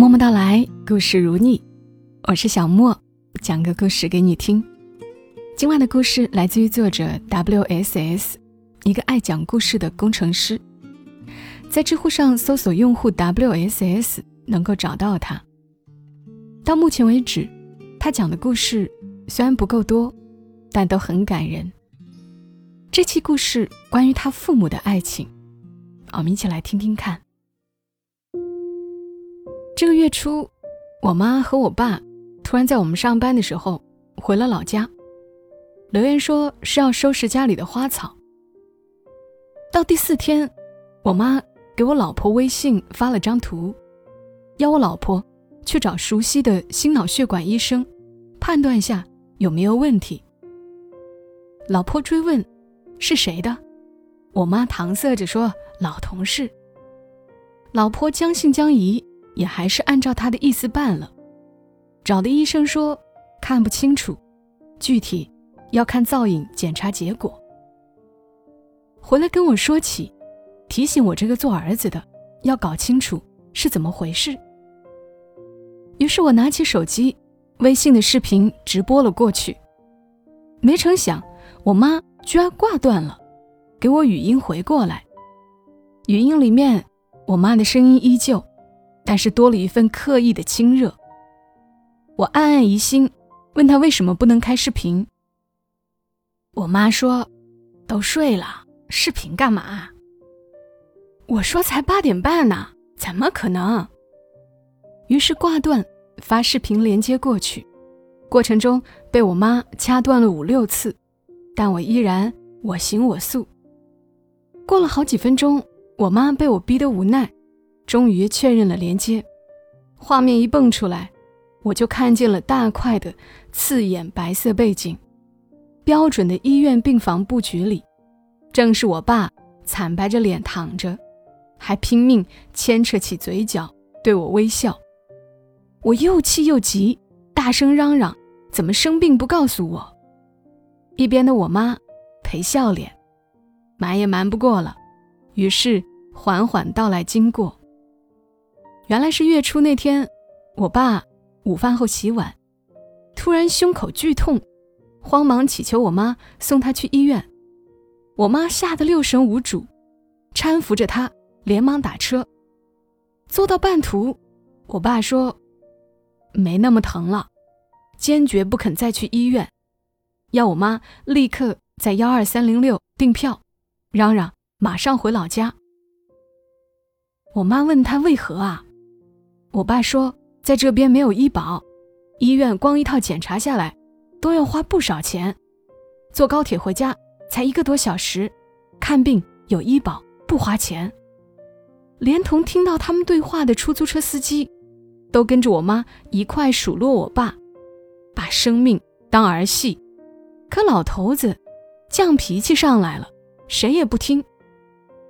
默默到来，故事如你，我是小莫，讲个故事给你听。今晚的故事来自于作者 WSS，一个爱讲故事的工程师。在知乎上搜索用户 WSS，能够找到他。到目前为止，他讲的故事虽然不够多，但都很感人。这期故事关于他父母的爱情，我们一起来听听看。这个月初，我妈和我爸突然在我们上班的时候回了老家，留言说是要收拾家里的花草。到第四天，我妈给我老婆微信发了张图，要我老婆去找熟悉的心脑血管医生，判断一下有没有问题。老婆追问是谁的，我妈搪塞着说老同事。老婆将信将疑。也还是按照他的意思办了，找的医生说看不清楚，具体要看造影检查结果。回来跟我说起，提醒我这个做儿子的要搞清楚是怎么回事。于是我拿起手机，微信的视频直播了过去。没成想，我妈居然挂断了，给我语音回过来。语音里面，我妈的声音依旧。但是多了一份刻意的亲热。我暗暗疑心，问他为什么不能开视频。我妈说：“都睡了，视频干嘛？”我说：“才八点半呢，怎么可能？”于是挂断，发视频连接过去，过程中被我妈掐断了五六次，但我依然我行我素。过了好几分钟，我妈被我逼得无奈。终于确认了连接，画面一蹦出来，我就看见了大块的刺眼白色背景，标准的医院病房布局里，正是我爸惨白着脸躺着，还拼命牵扯起嘴角对我微笑。我又气又急，大声嚷嚷：“怎么生病不告诉我？”一边的我妈陪笑脸，瞒也瞒不过了，于是缓缓道来经过。原来是月初那天，我爸午饭后洗碗，突然胸口剧痛，慌忙祈求我妈送他去医院。我妈吓得六神无主，搀扶着他连忙打车。坐到半途，我爸说：“没那么疼了，坚决不肯再去医院，要我妈立刻在幺二三零六订票，嚷嚷马上回老家。”我妈问他为何啊？我爸说，在这边没有医保，医院光一套检查下来，都要花不少钱。坐高铁回家才一个多小时，看病有医保不花钱。连同听到他们对话的出租车司机，都跟着我妈一块数落我爸，把生命当儿戏。可老头子犟脾气上来了，谁也不听。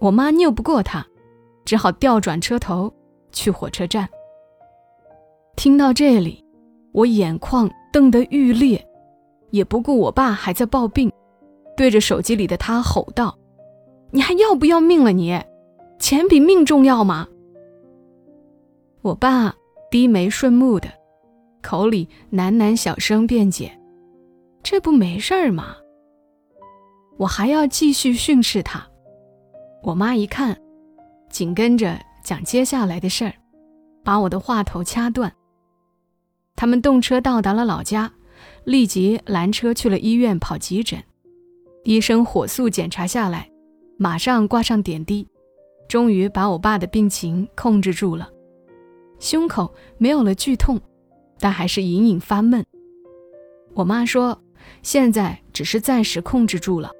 我妈拗不过他，只好调转车头去火车站。听到这里，我眼眶瞪得欲裂，也不顾我爸还在抱病，对着手机里的他吼道：“你还要不要命了？你，钱比命重要吗？”我爸低眉顺目的，口里喃喃小声辩解：“这不没事儿吗？”我还要继续训斥他。我妈一看，紧跟着讲接下来的事儿，把我的话头掐断。他们动车到达了老家，立即拦车去了医院跑急诊。医生火速检查下来，马上挂上点滴，终于把我爸的病情控制住了。胸口没有了剧痛，但还是隐隐发闷。我妈说，现在只是暂时控制住了。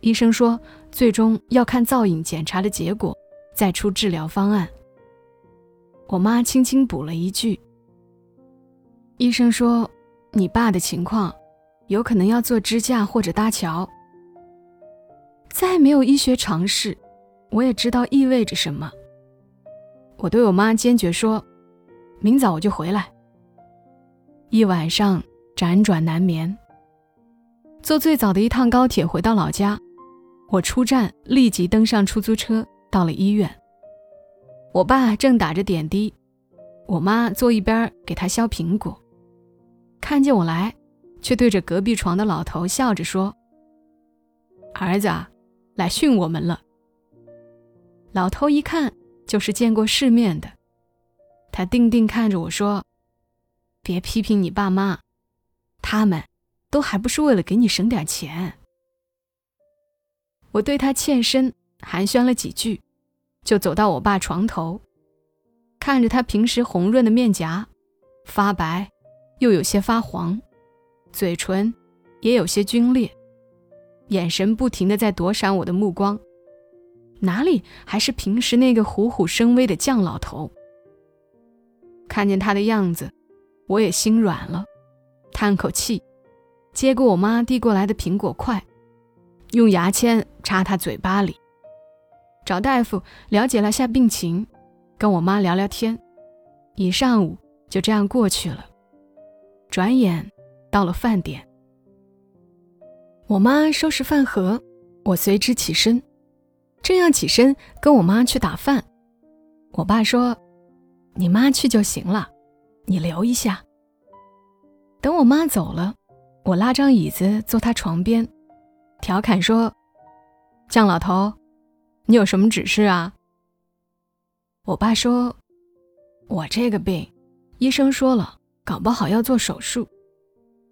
医生说，最终要看造影检查的结果，再出治疗方案。我妈轻轻补了一句。医生说，你爸的情况有可能要做支架或者搭桥。再没有医学常识，我也知道意味着什么。我对我妈坚决说：“明早我就回来。”一晚上辗转难眠，坐最早的一趟高铁回到老家。我出站立即登上出租车，到了医院。我爸正打着点滴。我妈坐一边给他削苹果，看见我来，却对着隔壁床的老头笑着说：“儿子，来训我们了。”老头一看就是见过世面的，他定定看着我说：“别批评你爸妈，他们都还不是为了给你省点钱。”我对他欠身寒暄了几句，就走到我爸床头。看着他平时红润的面颊，发白，又有些发黄，嘴唇也有些皲裂，眼神不停的在躲闪我的目光，哪里还是平时那个虎虎生威的犟老头？看见他的样子，我也心软了，叹口气，接过我妈递过来的苹果块，用牙签插他嘴巴里，找大夫了解了下病情。跟我妈聊聊天，一上午就这样过去了。转眼到了饭点，我妈收拾饭盒，我随之起身，正要起身跟我妈去打饭，我爸说：“你妈去就行了，你留一下。”等我妈走了，我拉张椅子坐她床边，调侃说：“酱老头，你有什么指示啊？”我爸说：“我这个病，医生说了，搞不好要做手术。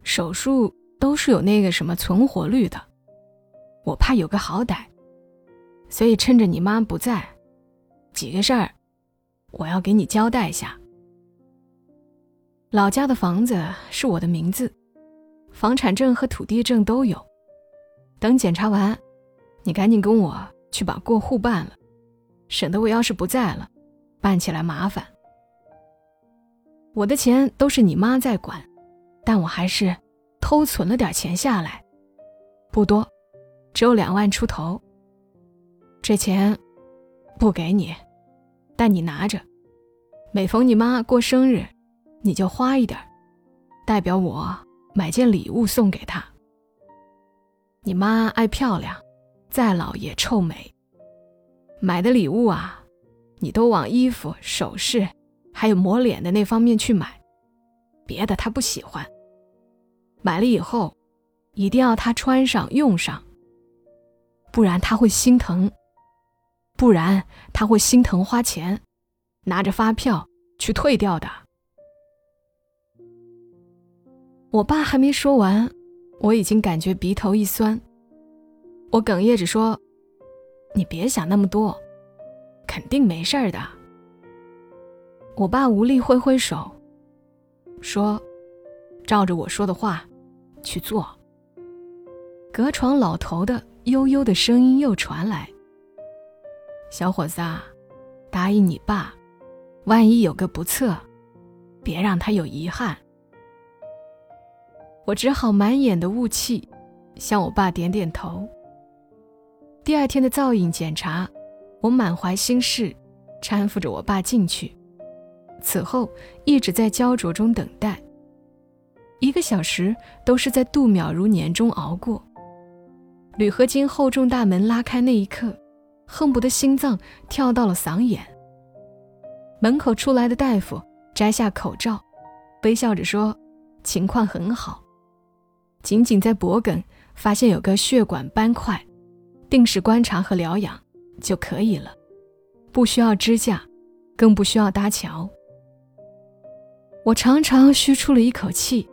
手术都是有那个什么存活率的，我怕有个好歹，所以趁着你妈不在，几个事儿，我要给你交代一下。老家的房子是我的名字，房产证和土地证都有。等检查完，你赶紧跟我去把过户办了，省得我要是不在了。”办起来麻烦，我的钱都是你妈在管，但我还是偷存了点钱下来，不多，只有两万出头。这钱不给你，但你拿着，每逢你妈过生日，你就花一点，代表我买件礼物送给她。你妈爱漂亮，再老也臭美，买的礼物啊。你都往衣服、首饰，还有抹脸的那方面去买，别的他不喜欢。买了以后，一定要他穿上用上，不然他会心疼，不然他会心疼花钱，拿着发票去退掉的。我爸还没说完，我已经感觉鼻头一酸，我哽咽着说：“你别想那么多。”肯定没事儿的。我爸无力挥挥手，说：“照着我说的话去做。”隔床老头的悠悠的声音又传来：“小伙子啊，答应你爸，万一有个不测，别让他有遗憾。”我只好满眼的雾气，向我爸点点头。第二天的造影检查。我满怀心事，搀扶着我爸进去。此后一直在焦灼中等待，一个小时都是在度秒如年中熬过。铝合金厚重大门拉开那一刻，恨不得心脏跳到了嗓眼。门口出来的大夫摘下口罩，微笑着说：“情况很好，仅仅在脖颈发现有个血管斑块，定时观察和疗养。”就可以了，不需要支架，更不需要搭桥。我长长吁出了一口气，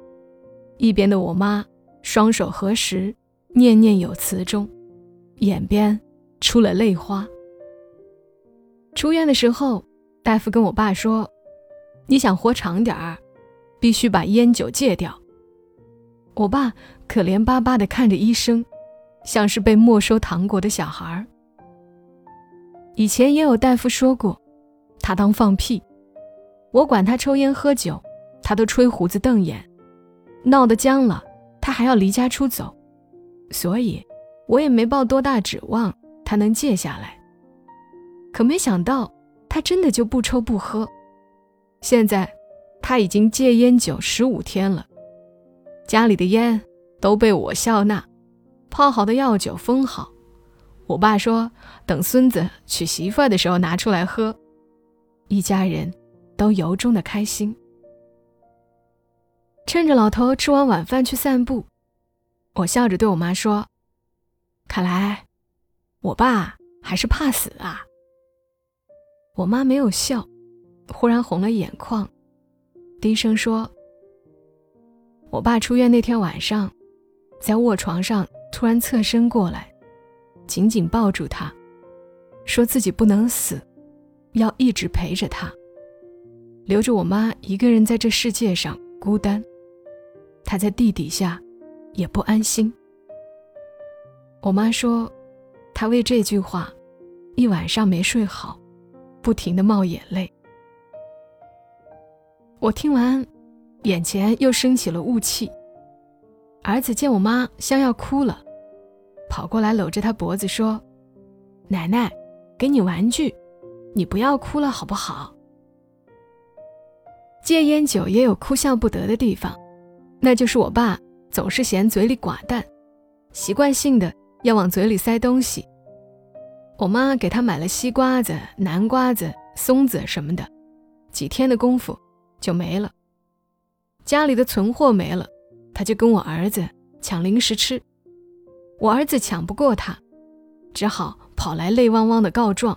一边的我妈双手合十，念念有词中，眼边出了泪花。出院的时候，大夫跟我爸说：“你想活长点儿，必须把烟酒戒掉。”我爸可怜巴巴地看着医生，像是被没收糖果的小孩。以前也有大夫说过，他当放屁。我管他抽烟喝酒，他都吹胡子瞪眼，闹得僵了，他还要离家出走。所以，我也没抱多大指望他能戒下来。可没想到，他真的就不抽不喝。现在，他已经戒烟酒十五天了，家里的烟都被我笑纳，泡好的药酒封好。我爸说：“等孙子娶媳妇的时候拿出来喝。”一家人都由衷的开心。趁着老头吃完晚饭去散步，我笑着对我妈说：“看来，我爸还是怕死啊。”我妈没有笑，忽然红了眼眶，低声说：“我爸出院那天晚上，在卧床上突然侧身过来，紧紧抱住他，说自己不能死，要一直陪着他，留着我妈一个人在这世界上孤单。她在地底下，也不安心。”我妈说，她为这句话，一晚上没睡好。不停的冒眼泪，我听完，眼前又升起了雾气。儿子见我妈像要哭了，跑过来搂着她脖子说：“奶奶，给你玩具，你不要哭了好不好？”戒烟酒也有哭笑不得的地方，那就是我爸总是嫌嘴里寡淡，习惯性的要往嘴里塞东西。我妈给他买了西瓜子、南瓜子、松子什么的，几天的功夫就没了。家里的存货没了，他就跟我儿子抢零食吃。我儿子抢不过他，只好跑来泪汪汪的告状，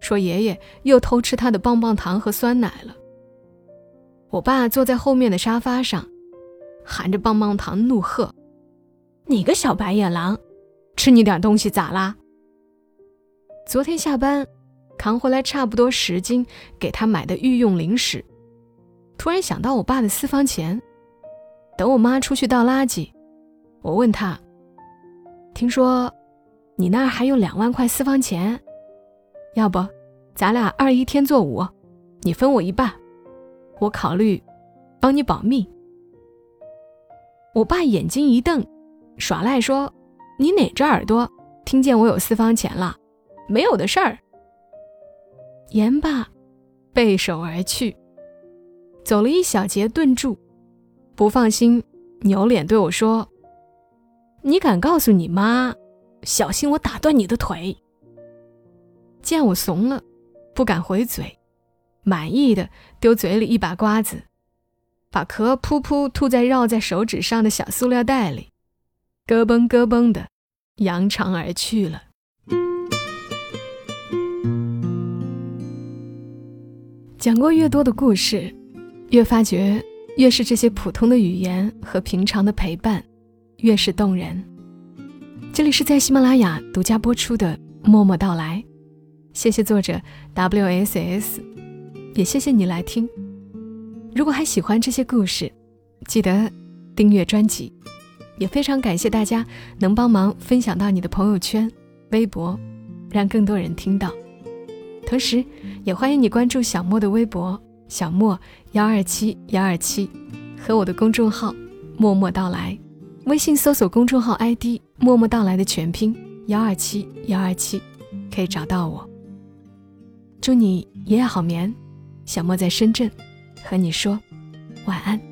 说爷爷又偷吃他的棒棒糖和酸奶了。我爸坐在后面的沙发上，含着棒棒糖怒喝：“你个小白眼狼，吃你点东西咋啦？”昨天下班，扛回来差不多十斤给他买的御用零食。突然想到我爸的私房钱，等我妈出去倒垃圾，我问他：“听说你那儿还有两万块私房钱，要不咱俩二一天作五，你分我一半，我考虑帮你保密。”我爸眼睛一瞪，耍赖说：“你哪只耳朵听见我有私房钱了？”没有的事儿。言罢，背手而去。走了一小节，顿住，不放心，扭脸对我说：“你敢告诉你妈，小心我打断你的腿。”见我怂了，不敢回嘴，满意的丢嘴里一把瓜子，把壳噗噗吐在绕在手指上的小塑料袋里，咯嘣咯嘣的扬长而去了。讲过越多的故事，越发觉越是这些普通的语言和平常的陪伴，越是动人。这里是在喜马拉雅独家播出的《默默到来》，谢谢作者 W S S，也谢谢你来听。如果还喜欢这些故事，记得订阅专辑，也非常感谢大家能帮忙分享到你的朋友圈、微博，让更多人听到。同时，也欢迎你关注小莫的微博“小莫幺二七幺二七”和我的公众号“默默到来”。微信搜索公众号 ID“ 默默到来”的全拼“幺二七幺二七”，可以找到我。祝你一夜好眠，小莫在深圳和你说晚安。